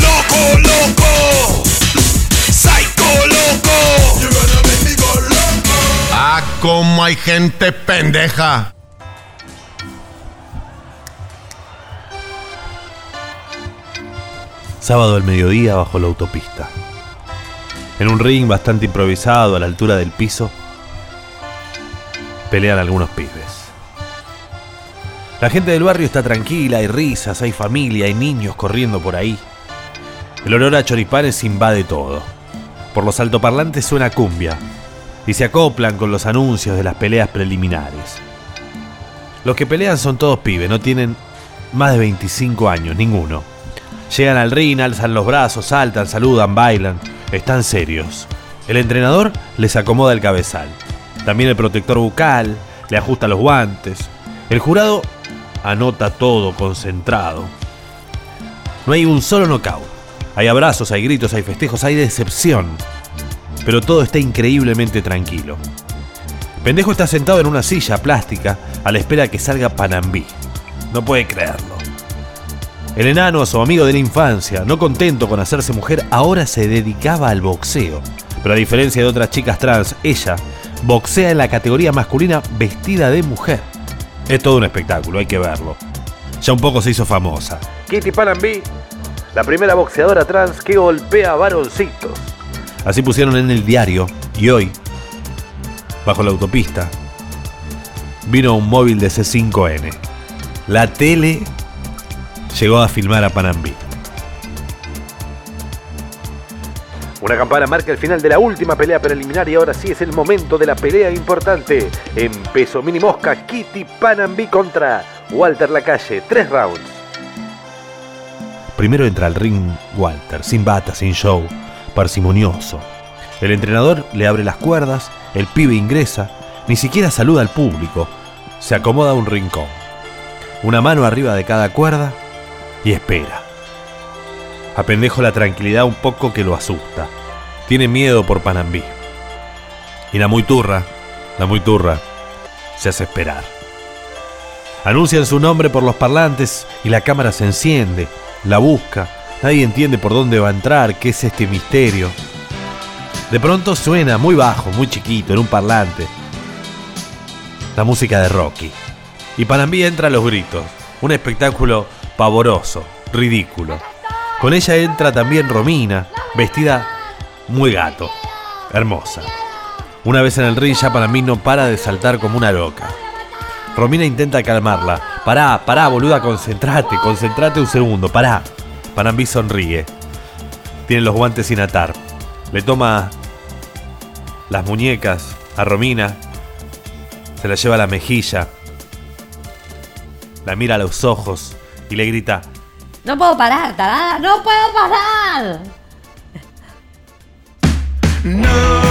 Loco, loco. Psycho, loco. Ah, cómo hay gente pendeja. Sábado al mediodía bajo la autopista. En un ring bastante improvisado a la altura del piso, pelean algunos pibes. La gente del barrio está tranquila, hay risas, hay familia, hay niños corriendo por ahí. El olor a choripanes invade todo. Por los altoparlantes suena cumbia y se acoplan con los anuncios de las peleas preliminares. Los que pelean son todos pibes, no tienen más de 25 años, ninguno. Llegan al ring, alzan los brazos, saltan, saludan, bailan, están serios. El entrenador les acomoda el cabezal. También el protector bucal le ajusta los guantes. El jurado anota todo concentrado. No hay un solo knockout. Hay abrazos, hay gritos, hay festejos, hay decepción. Pero todo está increíblemente tranquilo. Pendejo está sentado en una silla plástica a la espera que salga Panambí. No puede creerlo. El enano, su amigo de la infancia, no contento con hacerse mujer, ahora se dedicaba al boxeo. Pero a diferencia de otras chicas trans, ella boxea en la categoría masculina vestida de mujer. Es todo un espectáculo, hay que verlo. Ya un poco se hizo famosa. Kitty Panambí, la primera boxeadora trans que golpea varoncitos. Así pusieron en el diario y hoy, bajo la autopista, vino un móvil de C5N. La tele llegó a filmar a Panambí. Una campana marca el final de la última pelea preliminar y ahora sí es el momento de la pelea importante. En peso mini mosca, Kitty Panambí contra Walter Lacalle. Tres rounds. Primero entra al ring Walter, sin bata, sin show, parsimonioso. El entrenador le abre las cuerdas, el pibe ingresa, ni siquiera saluda al público, se acomoda a un rincón. Una mano arriba de cada cuerda y espera. A pendejo la tranquilidad un poco que lo asusta. Tiene miedo por Panambí. Y la muy turra, la muy turra, se hace esperar. Anuncian su nombre por los parlantes y la cámara se enciende, la busca. Nadie entiende por dónde va a entrar, qué es este misterio. De pronto suena muy bajo, muy chiquito, en un parlante. La música de Rocky. Y Panambí entra a los gritos. Un espectáculo pavoroso, ridículo. Con ella entra también Romina, vestida muy gato, hermosa. Una vez en el ring ya Panambí no para de saltar como una loca. Romina intenta calmarla. Pará, pará, boluda, concentrate, concentrate un segundo, pará. Panambí sonríe. Tiene los guantes sin atar. Le toma las muñecas a Romina. Se la lleva a la mejilla. La mira a los ojos y le grita, No puedo parar, tarada, no puedo parar. No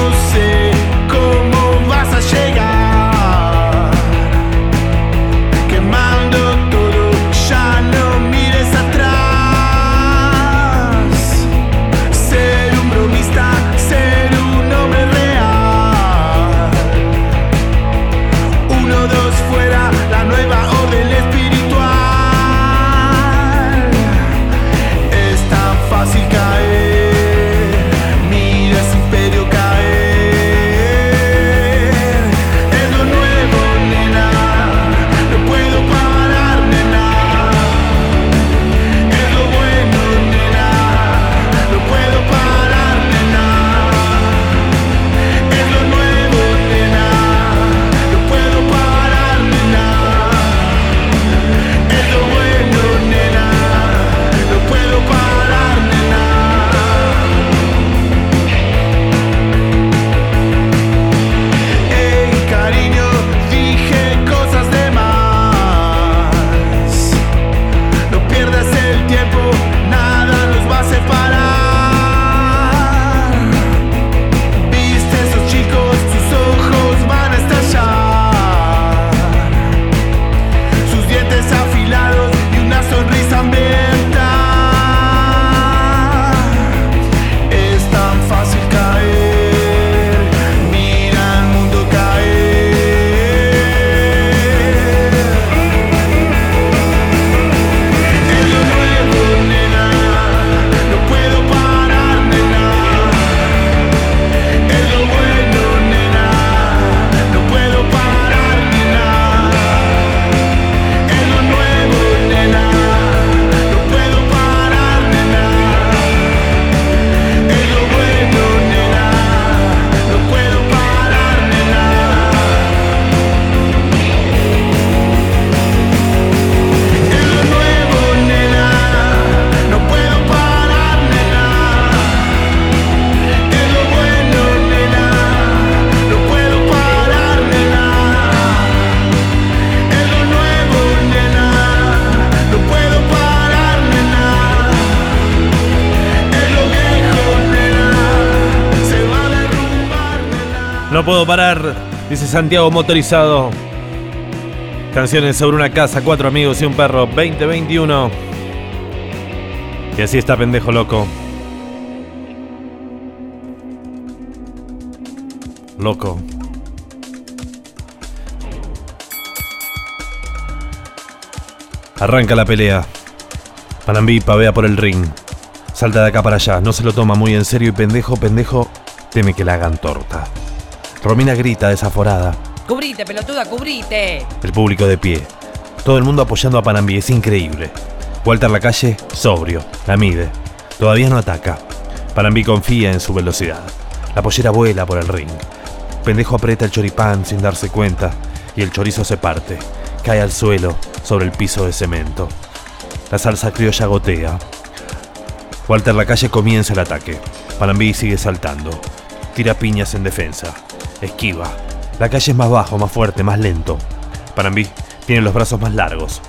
puedo parar, dice Santiago Motorizado. Canciones sobre una casa, cuatro amigos y un perro, 2021. Y así está pendejo loco. Loco. Arranca la pelea. Panambí pavea por el ring. Salta de acá para allá, no se lo toma muy en serio y pendejo, pendejo, teme que la hagan torta. Romina grita desaforada. Cubrite, pelotuda, cubrite. El público de pie. Todo el mundo apoyando a Panambí, es increíble. Walter la calle, sobrio, la mide. Todavía no ataca. Panambí confía en su velocidad. La pollera vuela por el ring. Pendejo aprieta el choripán sin darse cuenta y el chorizo se parte. Cae al suelo sobre el piso de cemento. La salsa criolla gotea. Walter la calle comienza el ataque. Panambí sigue saltando. Tira piñas en defensa. Esquiva. La calle es más bajo, más fuerte, más lento. Panambí tiene los brazos más largos.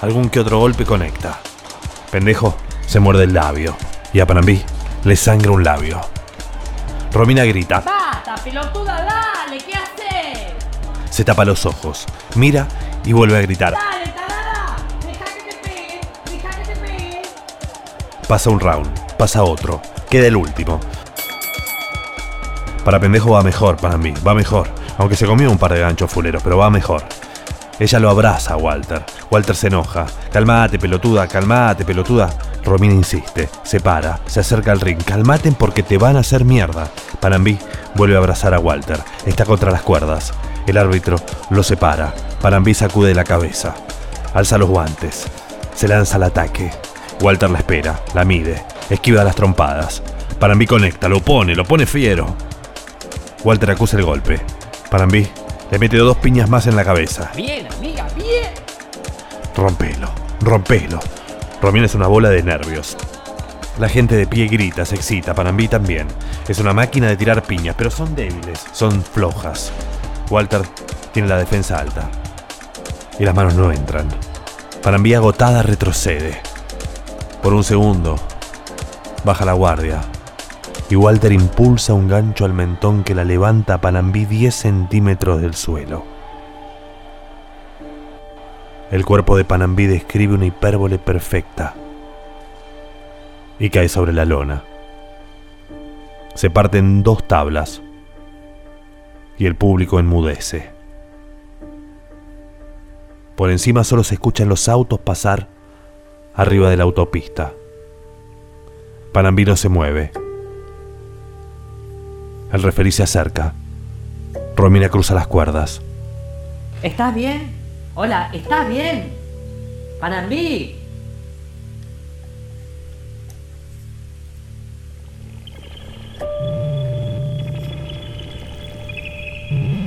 Algún que otro golpe conecta. Pendejo se muerde el labio. Y a Panambí le sangra un labio. Romina grita. ¡Basta, pelotuda, dale! ¿Qué haces? Se tapa los ojos. Mira y vuelve a gritar. ¡Dale, tarada! ¡Deja que te pegue! ¡Deja que te pegue! Pasa un round, pasa otro, queda el último. Para pendejo va mejor, para mí, va mejor. Aunque se comió un par de ganchos fuleros, pero va mejor. Ella lo abraza a Walter. Walter se enoja. Calmate, pelotuda, calmate, pelotuda. Romina insiste, se para, se acerca al ring. Calmaten porque te van a hacer mierda. Panambí vuelve a abrazar a Walter. Está contra las cuerdas. El árbitro lo separa. Panambí sacude la cabeza. Alza los guantes. Se lanza al ataque. Walter la espera, la mide, esquiva las trompadas. Panambí conecta, lo pone, lo pone fiero. Walter acusa el golpe. Panambí le mete dos piñas más en la cabeza. Bien, amiga, bien. Rompelo, rompelo. Romina es una bola de nervios. La gente de pie grita, se excita, Panambí también. Es una máquina de tirar piñas, pero son débiles, son flojas. Walter tiene la defensa alta. Y las manos no entran. Panambí agotada retrocede. Por un segundo, baja la guardia. Y Walter impulsa un gancho al mentón que la levanta a Panambí 10 centímetros del suelo. El cuerpo de Panambí describe una hipérbole perfecta y cae sobre la lona. Se parten dos tablas y el público enmudece. Por encima solo se escuchan los autos pasar arriba de la autopista. Panambí no se mueve. El referí se acerca. Romina cruza las cuerdas. ¿Estás bien? Hola, ¿estás bien? Panambí. Mm-hmm.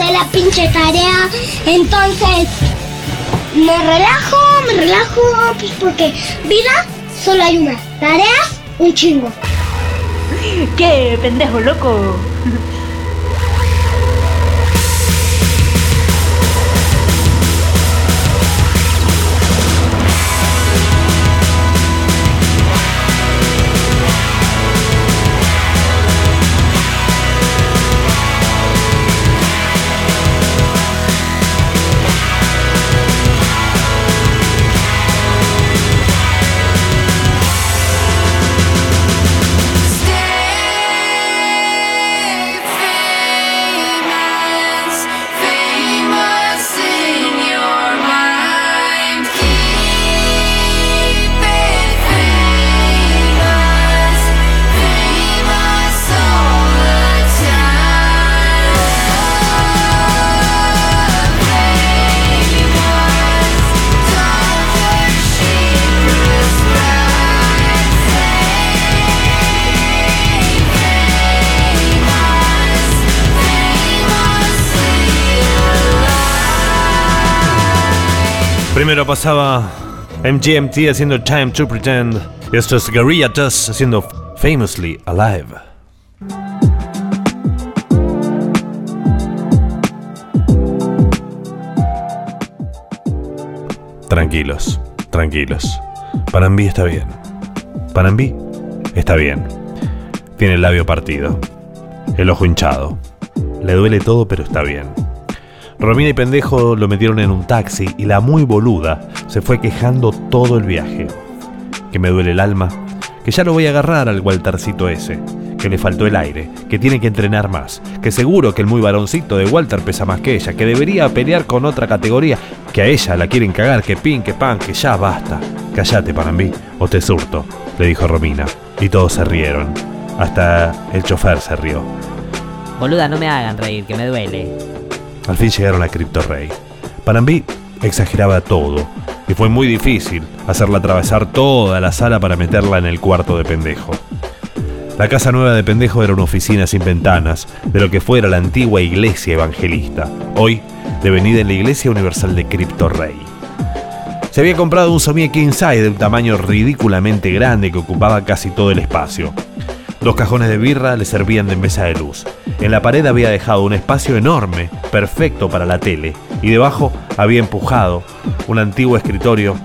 Hacer la pinche tarea. Entonces, me relajo, me relajo, pues porque vida solo hay una. Tareas, un chingo. ¿Qué pendejo loco? Pasaba MGMT haciendo Time to Pretend. Y esto es Guerrilla Dust haciendo Famously Alive. Tranquilos, tranquilos. Panambi está bien. Panambi está bien. Tiene el labio partido. El ojo hinchado. Le duele todo, pero está bien. Romina y Pendejo lo metieron en un taxi y la muy boluda se fue quejando todo el viaje. Que me duele el alma, que ya lo voy a agarrar al Waltercito ese, que le faltó el aire, que tiene que entrenar más, que seguro que el muy varoncito de Walter pesa más que ella, que debería pelear con otra categoría, que a ella la quieren cagar, que pin, que pan, que ya basta. Cállate, Panambí, o te surto, le dijo Romina. Y todos se rieron. Hasta el chofer se rió. Boluda, no me hagan reír, que me duele. Al fin llegaron a Crypto Rey. Panambí exageraba todo, y fue muy difícil hacerla atravesar toda la sala para meterla en el cuarto de pendejo. La casa nueva de pendejo era una oficina sin ventanas, de lo que fuera la antigua iglesia evangelista, hoy devenida en la Iglesia Universal de Crypto Rey. Se había comprado un Somie King Size de un tamaño ridículamente grande que ocupaba casi todo el espacio. Dos cajones de birra le servían de mesa de luz. En la pared había dejado un espacio enorme, perfecto para la tele, y debajo había empujado un antiguo escritorio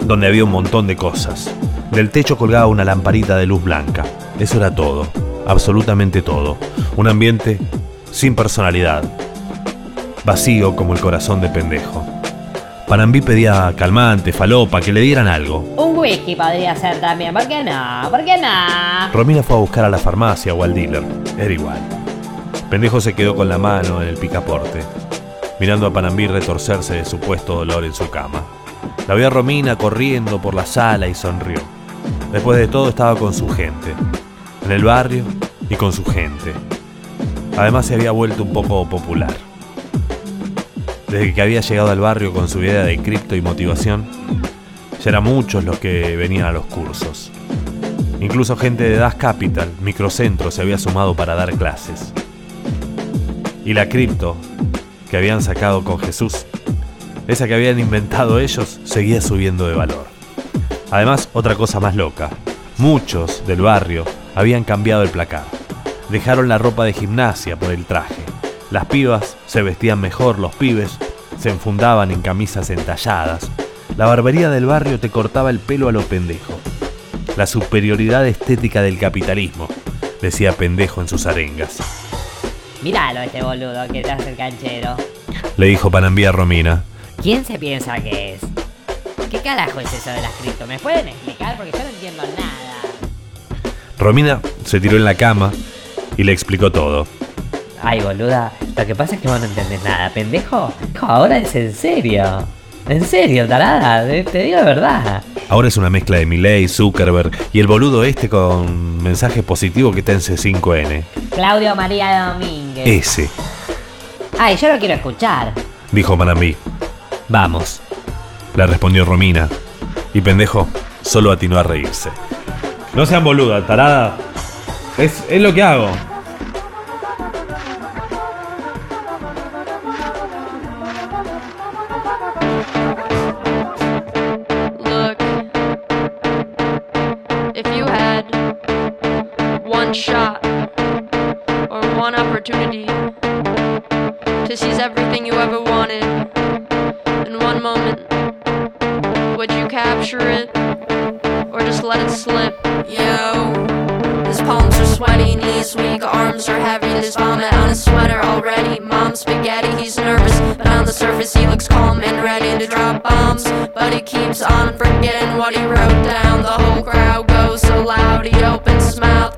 donde había un montón de cosas. Del techo colgaba una lamparita de luz blanca. Eso era todo, absolutamente todo. Un ambiente sin personalidad, vacío como el corazón de pendejo. Panambí pedía calmante, falopa, que le dieran algo. Un whisky podría ser también, ¿por qué no? ¿Por qué no? Romina fue a buscar a la farmacia o al dealer. Era igual. Pendejo se quedó con la mano en el picaporte, mirando a Panambí retorcerse de supuesto dolor en su cama. La vio a Romina corriendo por la sala y sonrió. Después de todo estaba con su gente, en el barrio y con su gente. Además se había vuelto un poco popular. Desde que había llegado al barrio con su idea de cripto y motivación, ya eran muchos los que venían a los cursos. Incluso gente de Das Capital, microcentro, se había sumado para dar clases. Y la cripto que habían sacado con Jesús, esa que habían inventado ellos, seguía subiendo de valor. Además, otra cosa más loca, muchos del barrio habían cambiado el placar. Dejaron la ropa de gimnasia por el traje. Las pibas se vestían mejor, los pibes se enfundaban en camisas entalladas. La barbería del barrio te cortaba el pelo a lo pendejo. La superioridad estética del capitalismo, decía pendejo en sus arengas. Míralo este boludo que te hace el canchero. Le dijo Panambía a Romina. ¿Quién se piensa que es? ¿Qué carajo es eso de las cripto? ¿Me pueden explicar? Porque yo no entiendo nada. Romina se tiró en la cama y le explicó todo. Ay, boluda, lo que pasa es que vos no entendés nada, pendejo. Ahora es en serio. En serio, tarada, te digo la verdad. Ahora es una mezcla de Milei, Zuckerberg y el boludo este con mensaje positivo que está en C5N. Claudio María Domínguez. Ese, Ay, yo lo quiero escuchar. dijo Manambí. Vamos, le respondió Romina. Y pendejo solo atinó a reírse. No sean boluda, tarada. Es, es lo que hago. Opportunity to seize everything you ever wanted in one moment, would you capture it or just let it slip? Yo, his palms are sweaty, knees weak, arms are heavy. There's vomit on his sweater already. Mom's spaghetti, he's nervous, but on the surface he looks calm and ready to drop bombs. But he keeps on forgetting what he wrote down. The whole crowd goes so loud, he opens his mouth,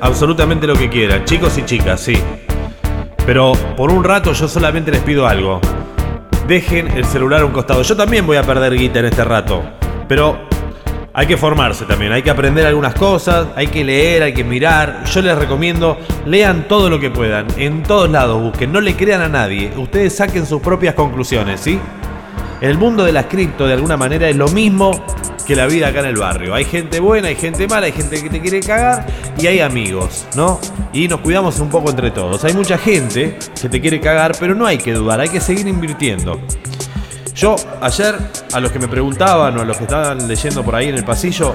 absolutamente lo que quieran, chicos y chicas, sí. Pero por un rato yo solamente les pido algo. Dejen el celular a un costado. Yo también voy a perder guita en este rato. Pero hay que formarse también, hay que aprender algunas cosas, hay que leer, hay que mirar. Yo les recomiendo, lean todo lo que puedan, en todos lados busquen, no le crean a nadie, ustedes saquen sus propias conclusiones, ¿sí? El mundo de las cripto de alguna manera es lo mismo que la vida acá en el barrio. Hay gente buena, hay gente mala, hay gente que te quiere cagar y hay amigos, ¿no? Y nos cuidamos un poco entre todos. Hay mucha gente que te quiere cagar, pero no hay que dudar, hay que seguir invirtiendo. Yo ayer a los que me preguntaban o a los que estaban leyendo por ahí en el pasillo,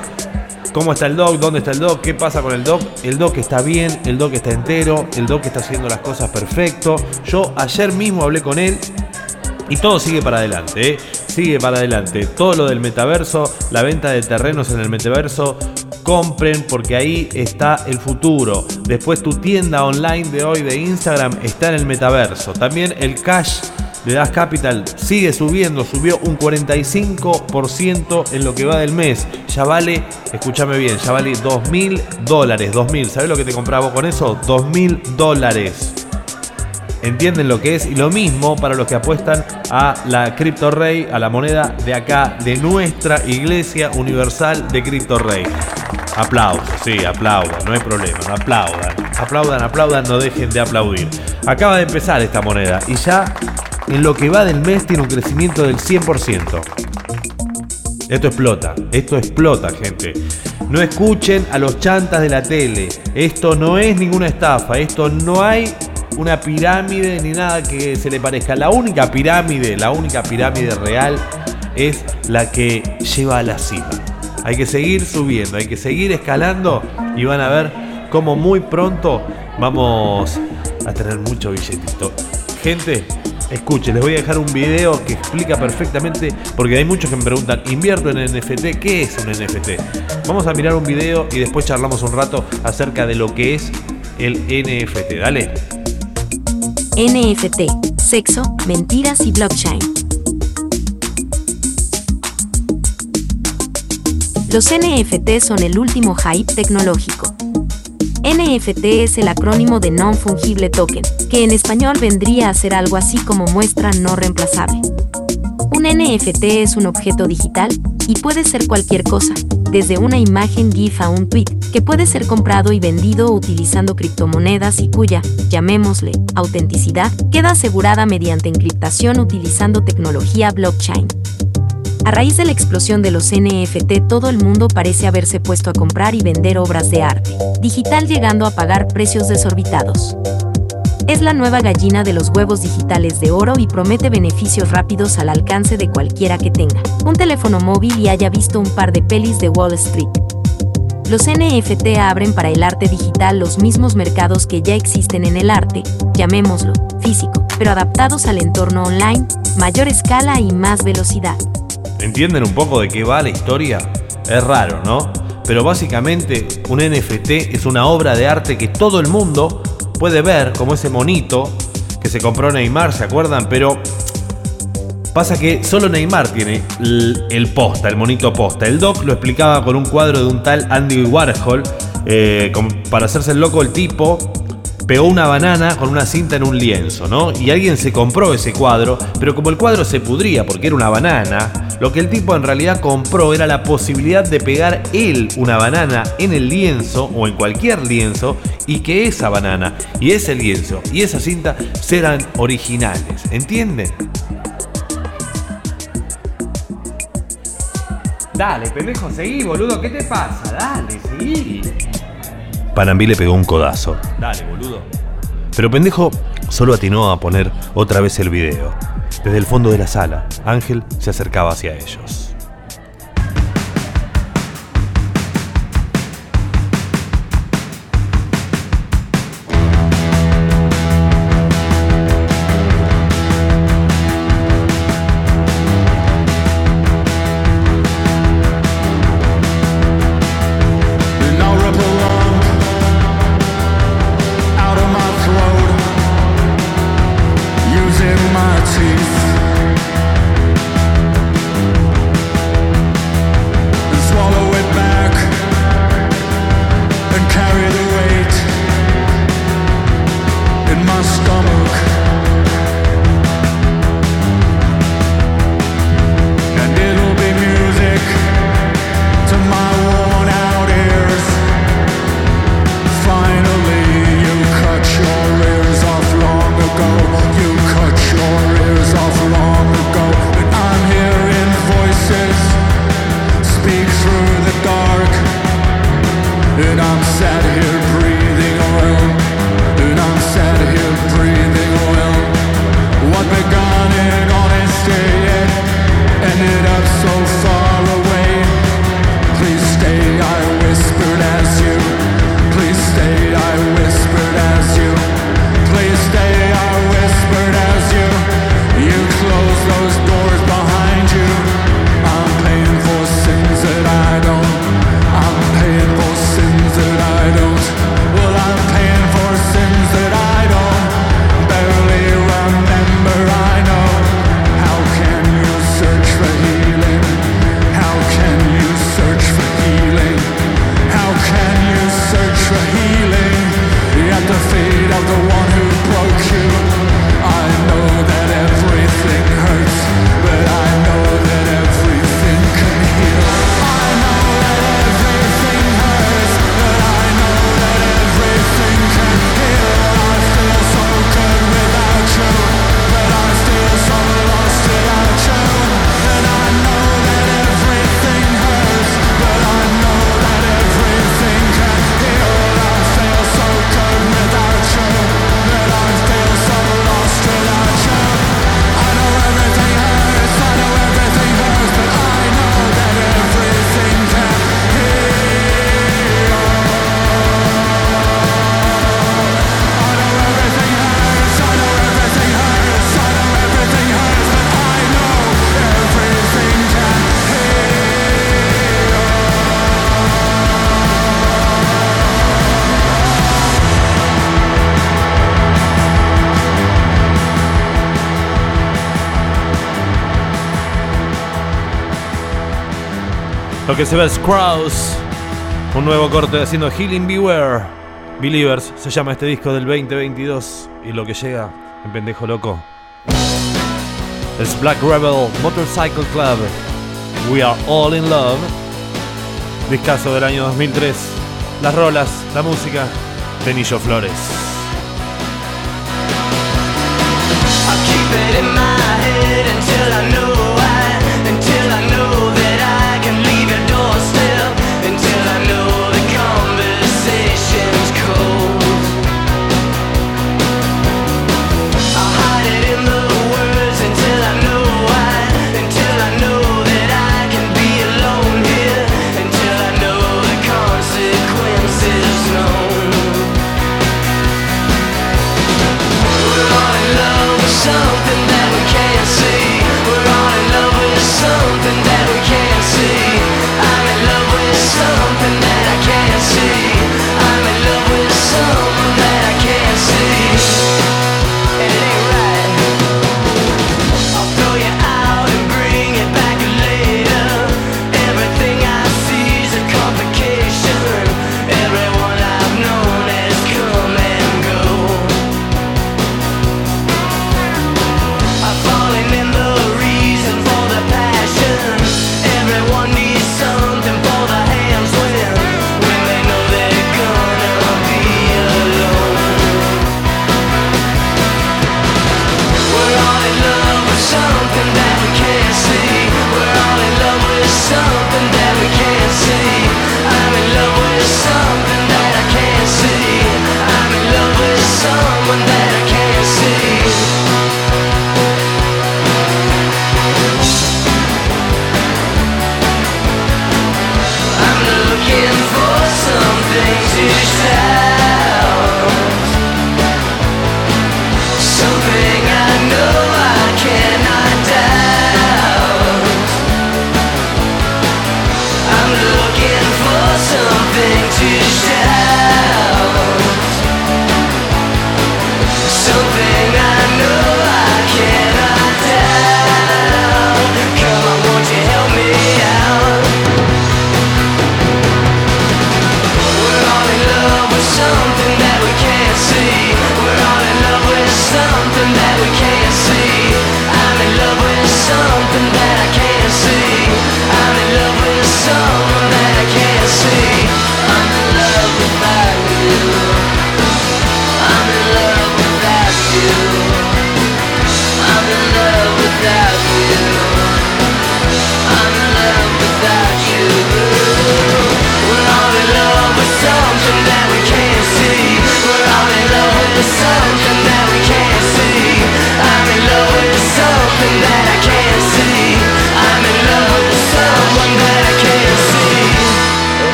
¿cómo está el doc? ¿Dónde está el doc? ¿Qué pasa con el doc? El doc está bien, el doc está entero, el doc está haciendo las cosas perfecto. Yo ayer mismo hablé con él y todo sigue para adelante, ¿eh? sigue para adelante. Todo lo del metaverso, la venta de terrenos en el metaverso, compren porque ahí está el futuro. Después tu tienda online de hoy de Instagram está en el metaverso. También el cash de Das Capital sigue subiendo, subió un 45% en lo que va del mes. Ya vale, escúchame bien, ya vale 2 mil dólares. 2 mil, ¿sabes lo que te compraba con eso? 2 mil dólares entienden lo que es y lo mismo para los que apuestan a la Crypto Rey, a la moneda de acá, de nuestra Iglesia Universal de Crypto Rey. Aplausos, sí, aplaudan, no hay problema, aplaudan, aplaudan, aplaudan, no dejen de aplaudir. Acaba de empezar esta moneda y ya en lo que va del mes tiene un crecimiento del 100%. Esto explota, esto explota, gente. No escuchen a los chantas de la tele. Esto no es ninguna estafa, esto no hay una pirámide ni nada que se le parezca. La única pirámide, la única pirámide real es la que lleva a la cima. Hay que seguir subiendo, hay que seguir escalando y van a ver cómo muy pronto vamos a tener mucho billetito. Gente, escuchen, les voy a dejar un video que explica perfectamente, porque hay muchos que me preguntan, ¿invierto en NFT? ¿Qué es un NFT? Vamos a mirar un video y después charlamos un rato acerca de lo que es el NFT. Dale. NFT, sexo, mentiras y blockchain. Los NFT son el último hype tecnológico. NFT es el acrónimo de Non-Fungible Token, que en español vendría a ser algo así como muestra no reemplazable. Un NFT es un objeto digital y puede ser cualquier cosa, desde una imagen GIF a un tweet, que puede ser comprado y vendido utilizando criptomonedas y cuya, llamémosle, autenticidad, queda asegurada mediante encriptación utilizando tecnología blockchain. A raíz de la explosión de los NFT, todo el mundo parece haberse puesto a comprar y vender obras de arte digital llegando a pagar precios desorbitados. Es la nueva gallina de los huevos digitales de oro y promete beneficios rápidos al alcance de cualquiera que tenga un teléfono móvil y haya visto un par de pelis de Wall Street. Los NFT abren para el arte digital los mismos mercados que ya existen en el arte, llamémoslo físico, pero adaptados al entorno online, mayor escala y más velocidad. ¿Entienden un poco de qué va la historia? Es raro, ¿no? Pero básicamente un NFT es una obra de arte que todo el mundo puede ver, como ese monito que se compró Neymar, ¿se acuerdan? Pero pasa que solo Neymar tiene el, posta, el monito posta. El doc lo explicaba con un cuadro de un tal Andy Warhol. eh, para hacerse el loco el tipo pegó una banana con una cinta en un lienzo, ¿no? Y alguien se compró ese cuadro, pero como el cuadro se pudría porque era una banana, lo que el tipo en realidad compró era la posibilidad de pegar él una banana en el lienzo o en cualquier lienzo y que esa banana y ese lienzo y esa cinta serán originales, ¿entienden? Dale, pendejo, seguí, boludo, ¿qué te pasa? Dale, seguí. Panambí le pegó un codazo. Dale, boludo. Pero pendejo solo atinó a poner otra vez el video. Desde el fondo de la sala, Ángel se acercaba hacia ellos. Que se ve Kraus. Un nuevo corte haciendo Healing Beware. Believers se llama este disco del 2022. Y lo que llega en pendejo loco es Black Rebel Motorcycle Club. We are all in love. Discaso del año 2003. Las rolas, la música de Nillo Flores.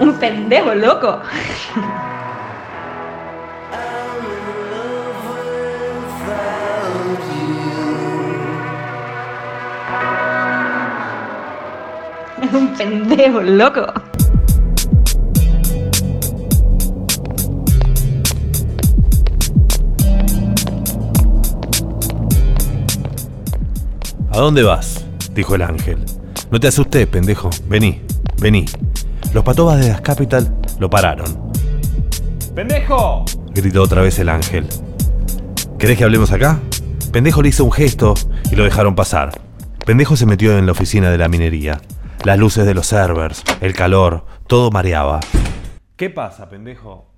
Un pendejo loco. Un pendejo loco. ¿A dónde vas? dijo el ángel. No te asustes, pendejo. Vení, vení. Los patobas de las Capital lo pararon. ¡Pendejo! gritó otra vez el ángel. ¿Querés que hablemos acá? Pendejo le hizo un gesto y lo dejaron pasar. Pendejo se metió en la oficina de la minería. Las luces de los servers, el calor, todo mareaba. ¿Qué pasa, pendejo?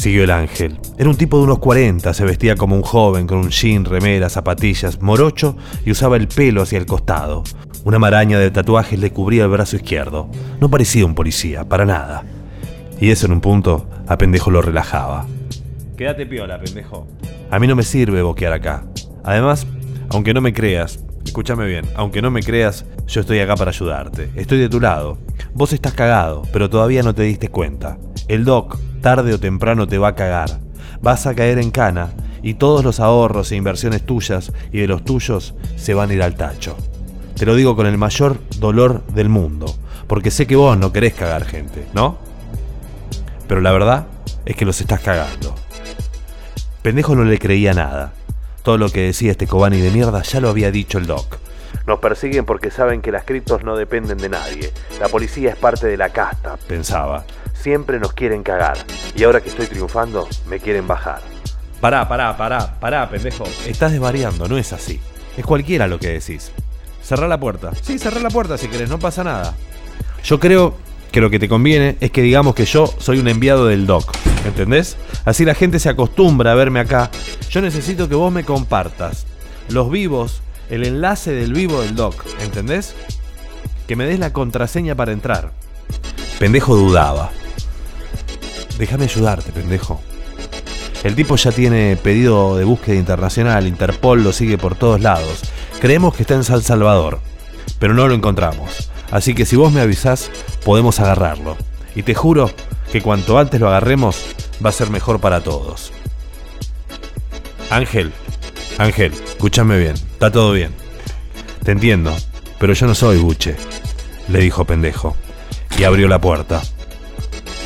Siguió el ángel. Era un tipo de unos 40, se vestía como un joven con un jean, remera, zapatillas, morocho y usaba el pelo hacia el costado. Una maraña de tatuajes le cubría el brazo izquierdo. No parecía un policía, para nada. Y eso en un punto a pendejo lo relajaba. Quédate piola, pendejo. A mí no me sirve boquear acá. Además, aunque no me creas, escúchame bien, aunque no me creas, yo estoy acá para ayudarte. Estoy de tu lado. Vos estás cagado, pero todavía no te diste cuenta. El doc, tarde o temprano, te va a cagar. Vas a caer en cana y todos los ahorros e inversiones tuyas y de los tuyos se van a ir al tacho. Te lo digo con el mayor dolor del mundo, porque sé que vos no querés cagar gente, ¿no? Pero la verdad es que los estás cagando. Pendejo no le creía nada. Todo lo que decía este Kobani de mierda ya lo había dicho el Doc. Nos persiguen porque saben que las criptos no dependen de nadie. La policía es parte de la casta, pensaba. Siempre nos quieren cagar. Y ahora que estoy triunfando, me quieren bajar. Pará, pará, pará, pará, pendejo. Estás desvariando, no es así. Es cualquiera lo que decís. Cerrá la puerta. Sí, cerrá la puerta si querés, no pasa nada. Yo creo que lo que te conviene es que digamos que yo soy un enviado del doc. ¿Entendés? Así la gente se acostumbra a verme acá. Yo necesito que vos me compartas los vivos, el enlace del vivo del doc. ¿Entendés? Que me des la contraseña para entrar. Pendejo dudaba. Déjame ayudarte, pendejo. El tipo ya tiene pedido de búsqueda internacional, Interpol lo sigue por todos lados. Creemos que está en San Salvador, pero no lo encontramos. Así que si vos me avisás, podemos agarrarlo. Y te juro que cuanto antes lo agarremos, va a ser mejor para todos. Ángel, Ángel, escúchame bien, está todo bien. Te entiendo, pero yo no soy buche, le dijo pendejo, y abrió la puerta.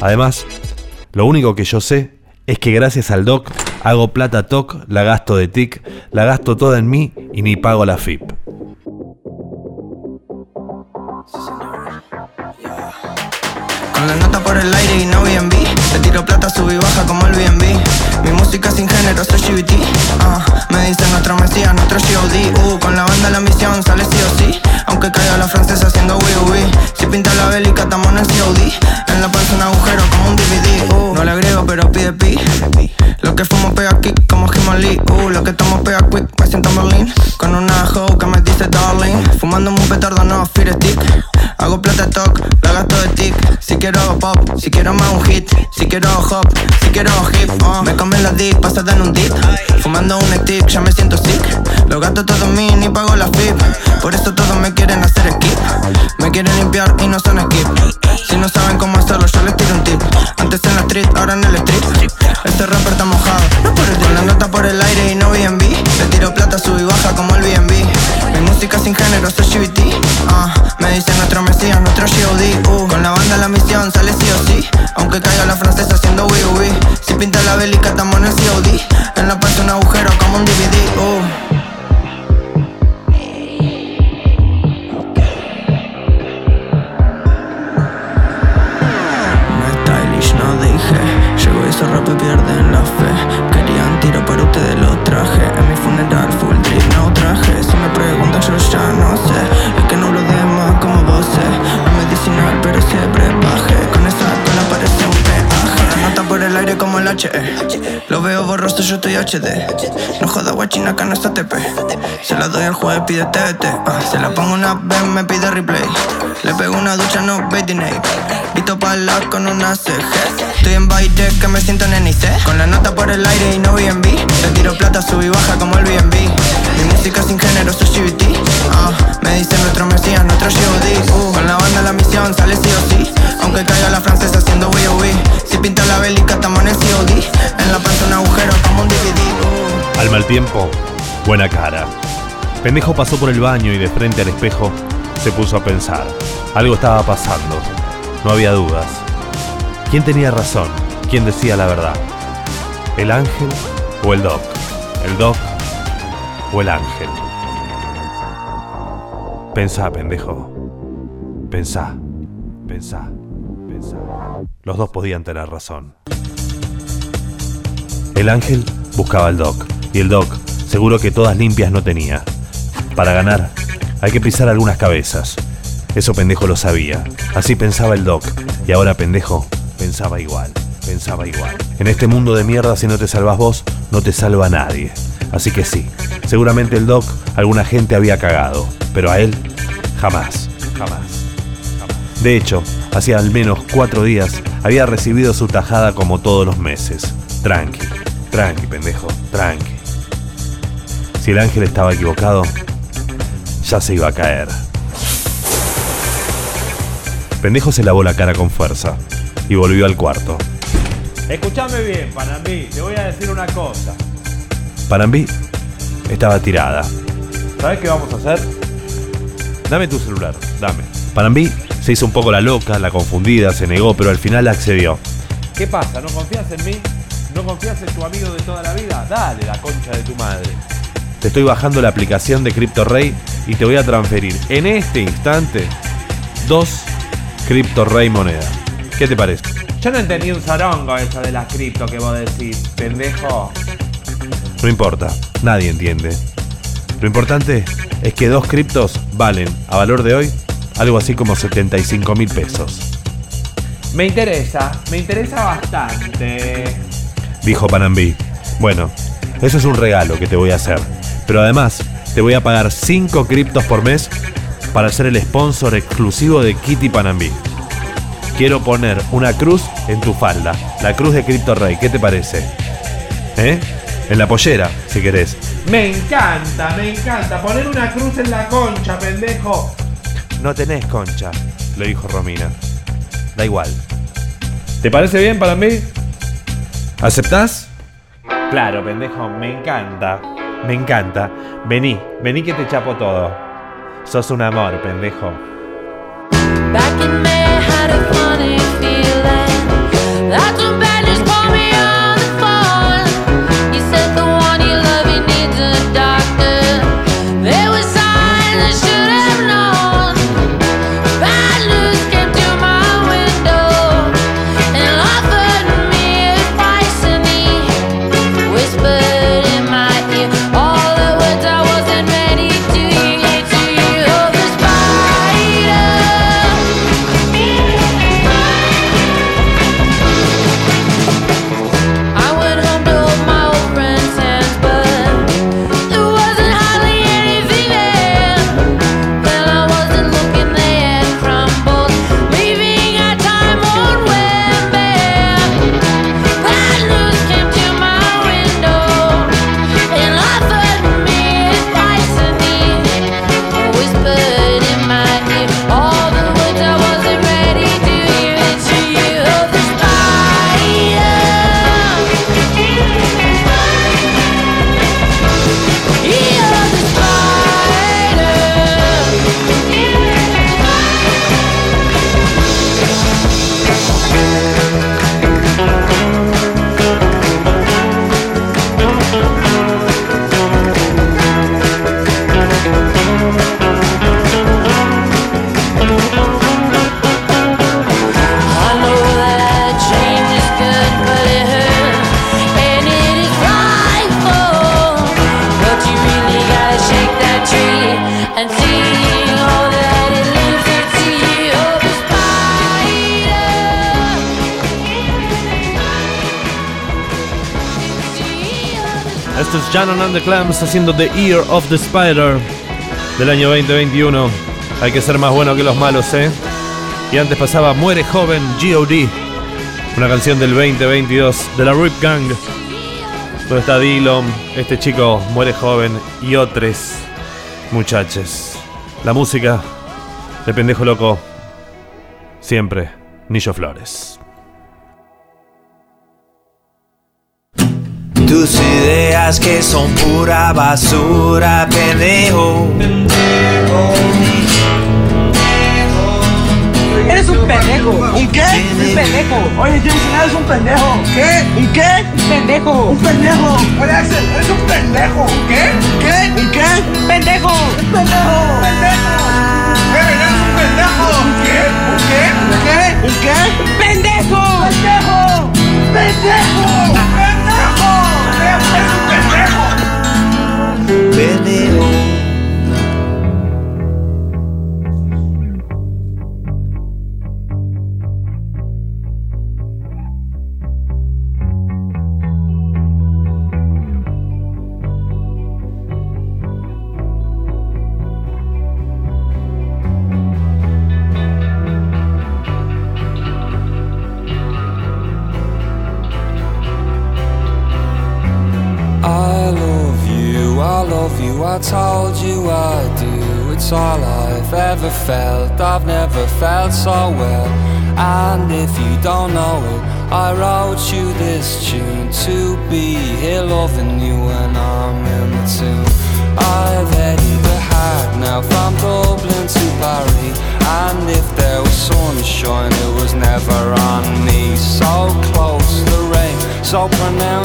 Además, lo único que yo sé es que gracias al doc hago plata toc, la gasto de tic, la gasto toda en mí y ni pago la FIP. La nota por el aire y no BNB Te tiro plata, sub y baja como el BNB Mi música sin género, soy GBT ah, Me dicen nuestro mesías, nuestro GOD uh, Con la banda la misión sale sí o sí. Aunque caiga la francesa haciendo wii wii Si pinta la bélica, estamos en el COD En la panza un agujero como un DVD uh, No le agrego pero pide pi. Lo que fumo pega kick como Himalí uh, Lo que tomo pega quick, me siento Merlin Con una hoe que me dice darling. Fumándome un petardo, no fire stick. Hago plata talk, la gasto de tic. Si quiero pop, si quiero más un hit Si quiero hop, si quiero hip oh. Me comen la dick, pasada en un dip. Fumando un stick, ya me siento sick. Lo gasto todo en mí, ni pago la FIP Por eso todos me quieren hacer skip. Me quieren limpiar y no son skip. Si no saben cómo hacerlo, yo les tiro un tip. Antes en la street, ahora en el street. Este rapper está mojado. No por el la nota por el aire y no BNB Le tiro plata, sub y baja como el BNB Mi música sin género, soy GBT ah, Me dicen nuestro mesías, Aunque caiga la francesa haciendo wii wii Si pinta la bélica estamos en el COD HD No joda guachina acá no está TP Se la doy al juez pide TBT ah, Se la pongo una vez me pide replay. Le pego una ducha no Nate Visto pala con una CG Estoy en baile que me siento en NIC Con la nota por el aire y no BNB Le tiro plata, sub y baja como el BNB Mi música sin género, soy GBT ah, Me dicen nuestro mesías, nuestro GOD uh, Con la banda la misión sale sí o sí. Aunque caiga la francesa haciendo wii Si pinta la bélica estamos en el COD Al mal tiempo, buena cara. Pendejo pasó por el baño y de frente al espejo se puso a pensar. Algo estaba pasando. No había dudas. ¿Quién tenía razón? ¿Quién decía la verdad? ¿El ángel o el doc? ¿El doc o el ángel? Pensá, pendejo. Pensá, pensá, pensá. Los dos podían tener razón. El ángel buscaba al doc y el doc seguro que todas limpias no tenía. Para ganar hay que pisar algunas cabezas. Eso pendejo lo sabía. Así pensaba el doc y ahora pendejo pensaba igual, pensaba igual. En este mundo de mierda si no te salvas vos, no te salva nadie. Así que sí, seguramente el doc alguna gente había cagado, pero a él jamás, jamás. De hecho, hacía al menos cuatro días había recibido su tajada como todos los meses. Tranqui, tranqui, pendejo, tranqui. Si el ángel estaba equivocado, ya se iba a caer. Pendejo se lavó la cara con fuerza y volvió al cuarto. Escúchame bien, Panambí, te voy a decir una cosa. Panambí estaba tirada. ¿Sabes qué vamos a hacer? Dame tu celular, dame. Panambí se hizo un poco la loca, la confundida, se negó, pero al final accedió. ¿Qué pasa? ¿No confías en mí? ¿No confías en tu amigo de toda la vida? Dale la concha de tu madre. Te estoy bajando la aplicación de CryptoRay y te voy a transferir en este instante dos CryptoRay monedas. ¿Qué te parece? Yo no entendí un zorongo eso de las cripto que vos decís, pendejo. No importa, nadie entiende. Lo importante es que dos criptos valen, a valor de hoy, algo así como 75 mil pesos, Me interesa, me interesa bastante. Dijo Panambí. Bueno, eso es un regalo que te voy a hacer. Pero además, te voy a pagar 5 criptos por mes para ser el sponsor exclusivo de Kitty Panambí. Quiero poner una cruz en tu falda, la cruz de Crypto Rey, ¿qué te parece? ¿Eh? En la pollera, si querés. Me encanta, me encanta. Poner una cruz en la concha, pendejo. No tenés concha, le dijo Romina. Da igual. ¿Te parece bien para mí? ¿Aceptás? Claro, pendejo, me encanta. Me encanta. Vení, vení que te chapo todo. Sos un amor, pendejo. Esto es Shannon and the Clams haciendo The Ear of the Spider del año 2021. Hay que ser más bueno que los malos, ¿eh? Y antes pasaba Muere Joven G.O.D. Una canción del 2022 de la Rip Gang. Donde está Dillon, este chico muere joven y otros muchachos. La música de pendejo loco. Siempre, Nillo Flores. Tus ideas que son pura basura, pendejo. Eres un pendejo. ¿Un qué? Un pendejo. Oye, James, eres un pendejo. ¿Qué? ¿Un qué? Un pendejo. Un pendejo. Oye, Axel, eres un pendejo. ¿Qué? ¿Qué? ¿Un qué? Pendejo. Un pendejo. Pendejo. Eres un pendejo. ¿Un qué? ¿Un qué? ¿Un qué? ¿Un qué? Pendejo. Pendejo. Pendejo. Pendejo. Eres un pendejo. Pendejo. Don't know it, I wrote you this tune to be here loving you when I'm in the tune. I've headed the hard now from Dublin to Paris. And if there was sunshine, it was never on me. So close the rain, so pronounced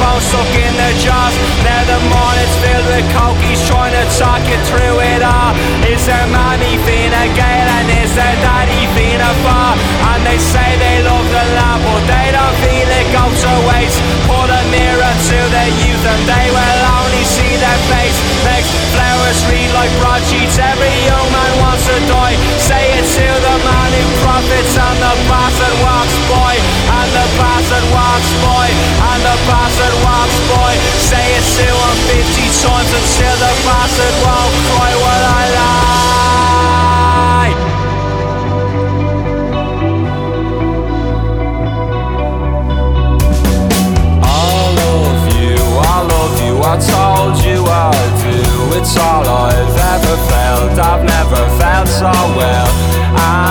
bones stuck in their jaws. Now the morning's filled with cokies trying to talk you through it all. Is their mommy Fina Gale and is their daddy Fina Far? And they say they love the land, but they don't feel it goes to waste. Put a mirror to their youth and they will only see their face. Makes flowers read like broadsheets. Every young man wants to die. Say it to who profits and the bastard walks boy And the bastard walks boy And the bastard walks boy Say it him 50 times until the bastard won't cry. Will I lie? I told you I do. It's all I've ever felt, I've never felt so well.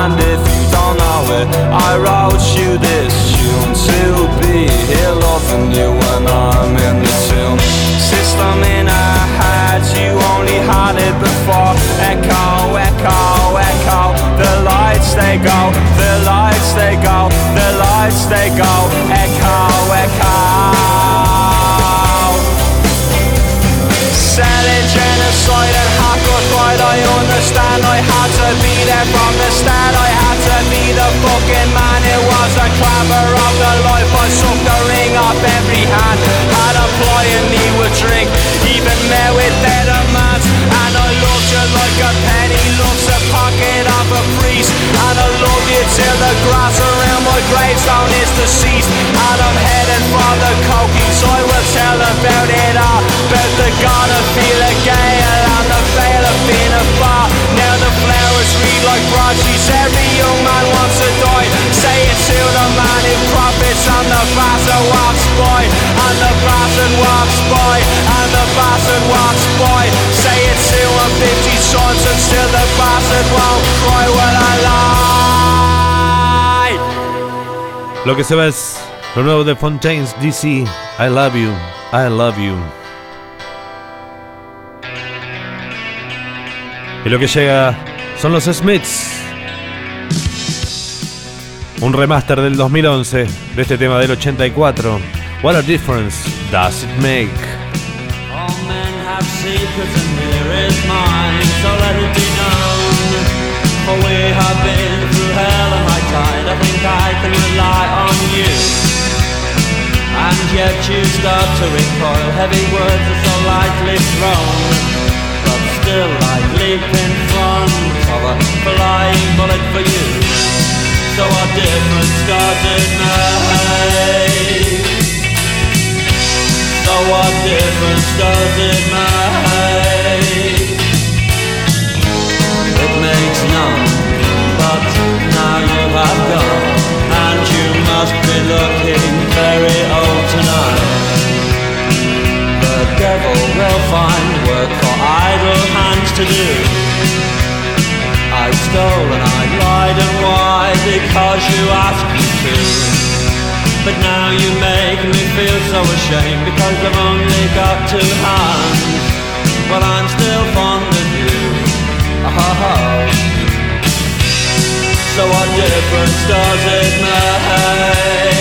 And if you don't know it, I wrote you this tune to be here loving you when I'm in the tune. System in our heads, you only had it before. Echo, echo, echo. The lights they go, the lights they go, the lights they go. Echo, echo. Understand I had to be there from the start I had to be the fucking man. It was a clamour of the life I suck the ring off every hand. Had employing me with drink Even met with their demands And I loved you like a penny Loves a pocket of a priest And I love you till the grass around my gravestone is deceased. And I'm headed for the cokies I will tell about it all. About the god of Fela Gale And the veil of being a like broadsheets Every young man wants to die Say it to the man profits And the bastard walks And the bastard walks And the bastard walks Say it to him 50 times Until the bastard won't cry I lie? Lo que se va es lo nuevo de Fontaines DC. I love you, I love you. Y lo que llega son los Smiths. Un remaster del 2011 de este tema del 84. What a difference does it make? All men have secrets and here is mine, so let it be known. For we have been through hell and high tide, I think I can rely on you. And yet you start to recoil, heavy words are so lightly thrown. Still I leap in front of a flying bullet for you. So our difference starts at make? So our difference starts at make? It makes none But now you have gone And you must be looking very old tonight The devil will find work for idle hands to do and I lied and why? Because you asked me to. But now you make me feel so ashamed because I've only got two hands. But I'm still fond of you. Oh. So what difference does it make?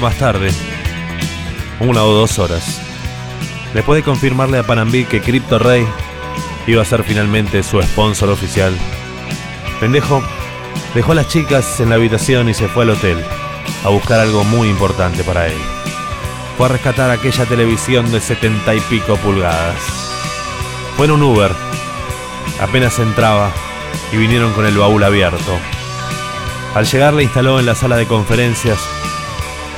Más tarde, una o dos horas, después de confirmarle a Panambi que Crypto Rey iba a ser finalmente su sponsor oficial, Pendejo dejó a las chicas en la habitación y se fue al hotel a buscar algo muy importante para él. Fue a rescatar aquella televisión de setenta y pico pulgadas. Fue en un Uber, apenas entraba y vinieron con el baúl abierto. Al llegar le instaló en la sala de conferencias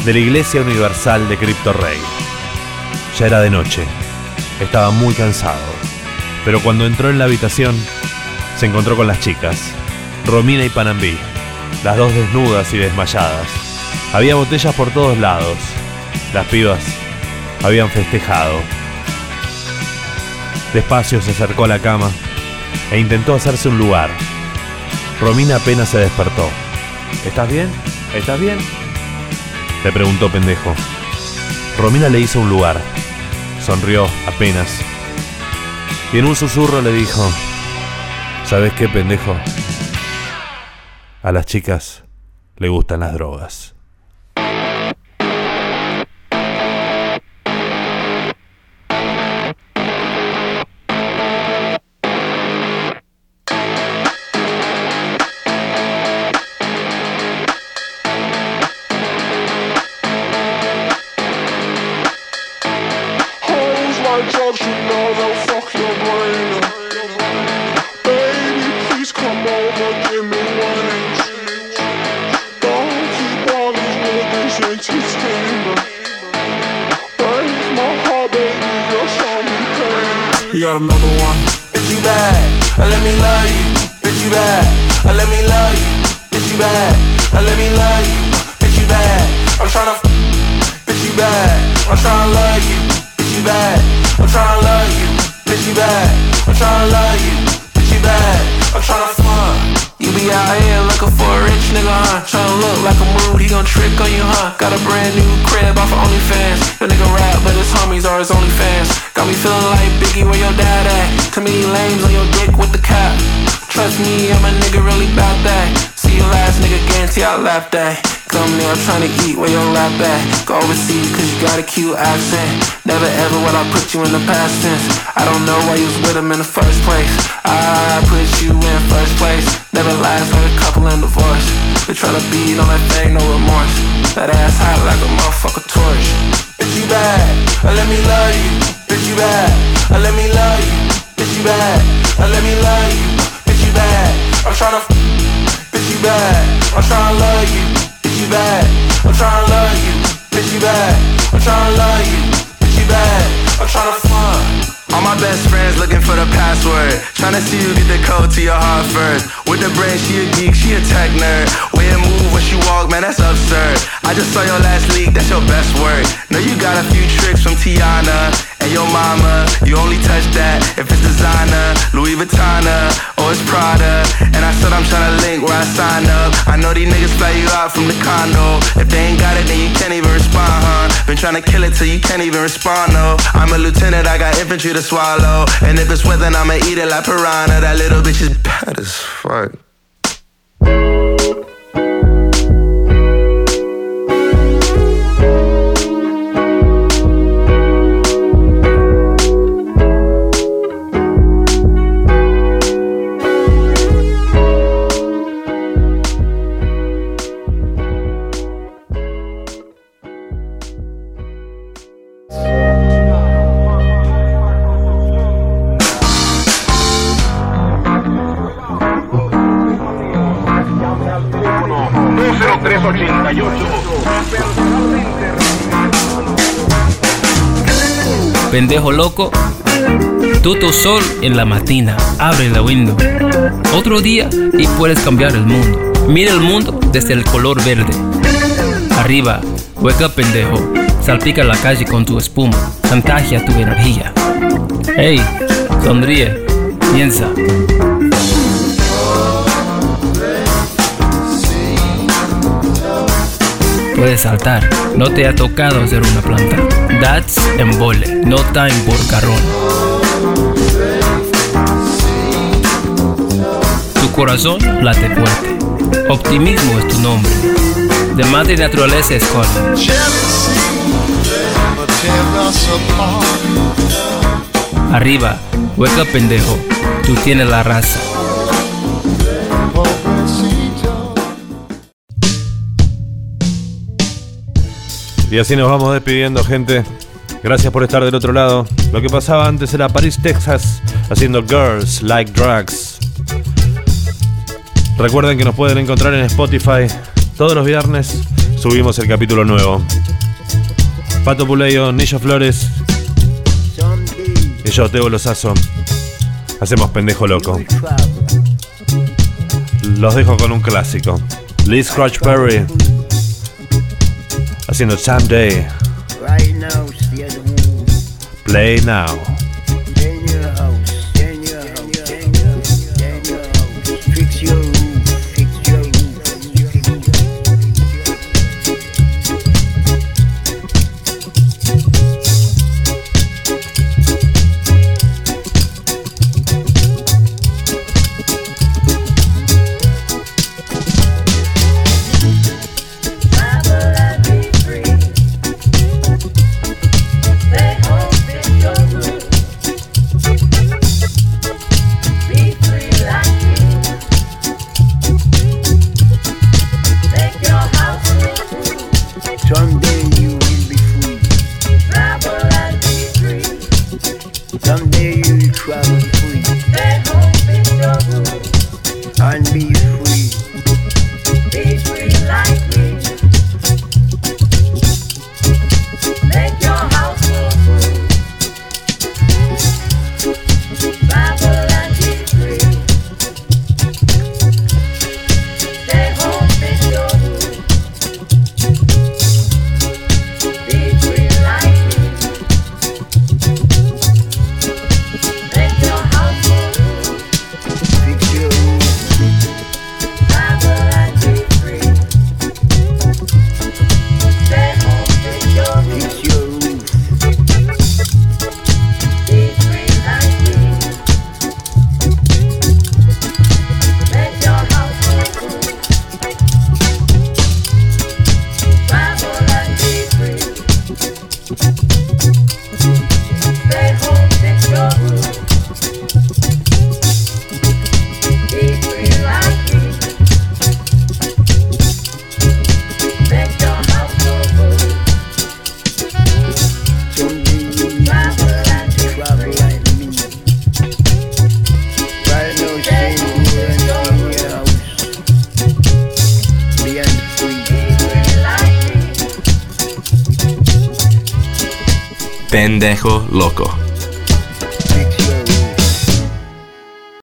de la Iglesia Universal de Crypto Rey. Ya era de noche, estaba muy cansado, pero cuando entró en la habitación se encontró con las chicas, Romina y Panambí, las dos desnudas y desmayadas. Había botellas por todos lados, las pibas habían festejado. Despacio se acercó a la cama e intentó hacerse un lugar. Romina apenas se despertó. ¿Estás bien? ¿Estás bien? Le preguntó pendejo. Romina le hizo un lugar. Sonrió apenas. Y en un susurro le dijo, ¿sabes qué, pendejo? A las chicas le gustan las drogas. Many lames on your dick with the cap. Trust me, I'm a nigga really bout that. See your last nigga, guarantee I laughed at. Come near, I'm tryna eat where your lap at. Go overseas, cause you got a cute accent. Never ever would I put you in the past tense. I don't know why you was with him in the first place. I put you in first place. Never last like a couple in divorce. They try to beat on that thing, no remorse. That ass hot like a motherfucker torch. Bitch, you bad. Uh, let me love you. Bitch, you bad. Uh, let me love you. Bitch, you bad. Uh, let me love you. Bitch, you bad. I'm tryna. Bitch, you bad. I'm tryna love you. Bitch, you bad. I'm tryna love you. Bitch, you bad. I'm tryna love you. Bitch, you bad. I'm tryna best friends looking for the password. Trying to see you get the code to your heart first. With the brain, she a geek, she a tech nerd. Way it move when she walk, man, that's absurd. I just saw your last leak, that's your best work. Know you got a few tricks from Tiana and your mama. You only touch that if it's designer, Louis Vuitton it's Prada. And I said I'm tryna link where I sign up. I know these niggas fly you out from the condo. If they ain't got it, then you can't even respond, huh? Been tryna kill it till you can't even respond, no. I'm a lieutenant, I got infantry to swallow. And if it's wet, I'ma eat it like piranha. That little bitch is bad as fuck. Pendejo loco, tutto sol en la matina, abre la window. Otro día y puedes cambiar el mundo. Mira el mundo desde el color verde. Arriba, up pendejo, salpica la calle con tu espuma, contagia tu energía. Hey, sonríe, piensa. Puedes saltar, no te ha tocado hacer una planta. That's embole, no time por carrón. Tu corazón late fuerte. Optimismo es tu nombre. De madre naturaleza escoge. Arriba, hueca pendejo, tú tienes la raza. Y así nos vamos despidiendo, gente. Gracias por estar del otro lado. Lo que pasaba antes era París, Texas, haciendo Girls Like Drugs. Recuerden que nos pueden encontrar en Spotify. Todos los viernes subimos el capítulo nuevo. Pato Puleyo, Nillo Flores y yo, Teo Lozazo. Hacemos pendejo loco. Los dejo con un clásico. Lee Scratch Perry haciendo Someday. Right now. Play now.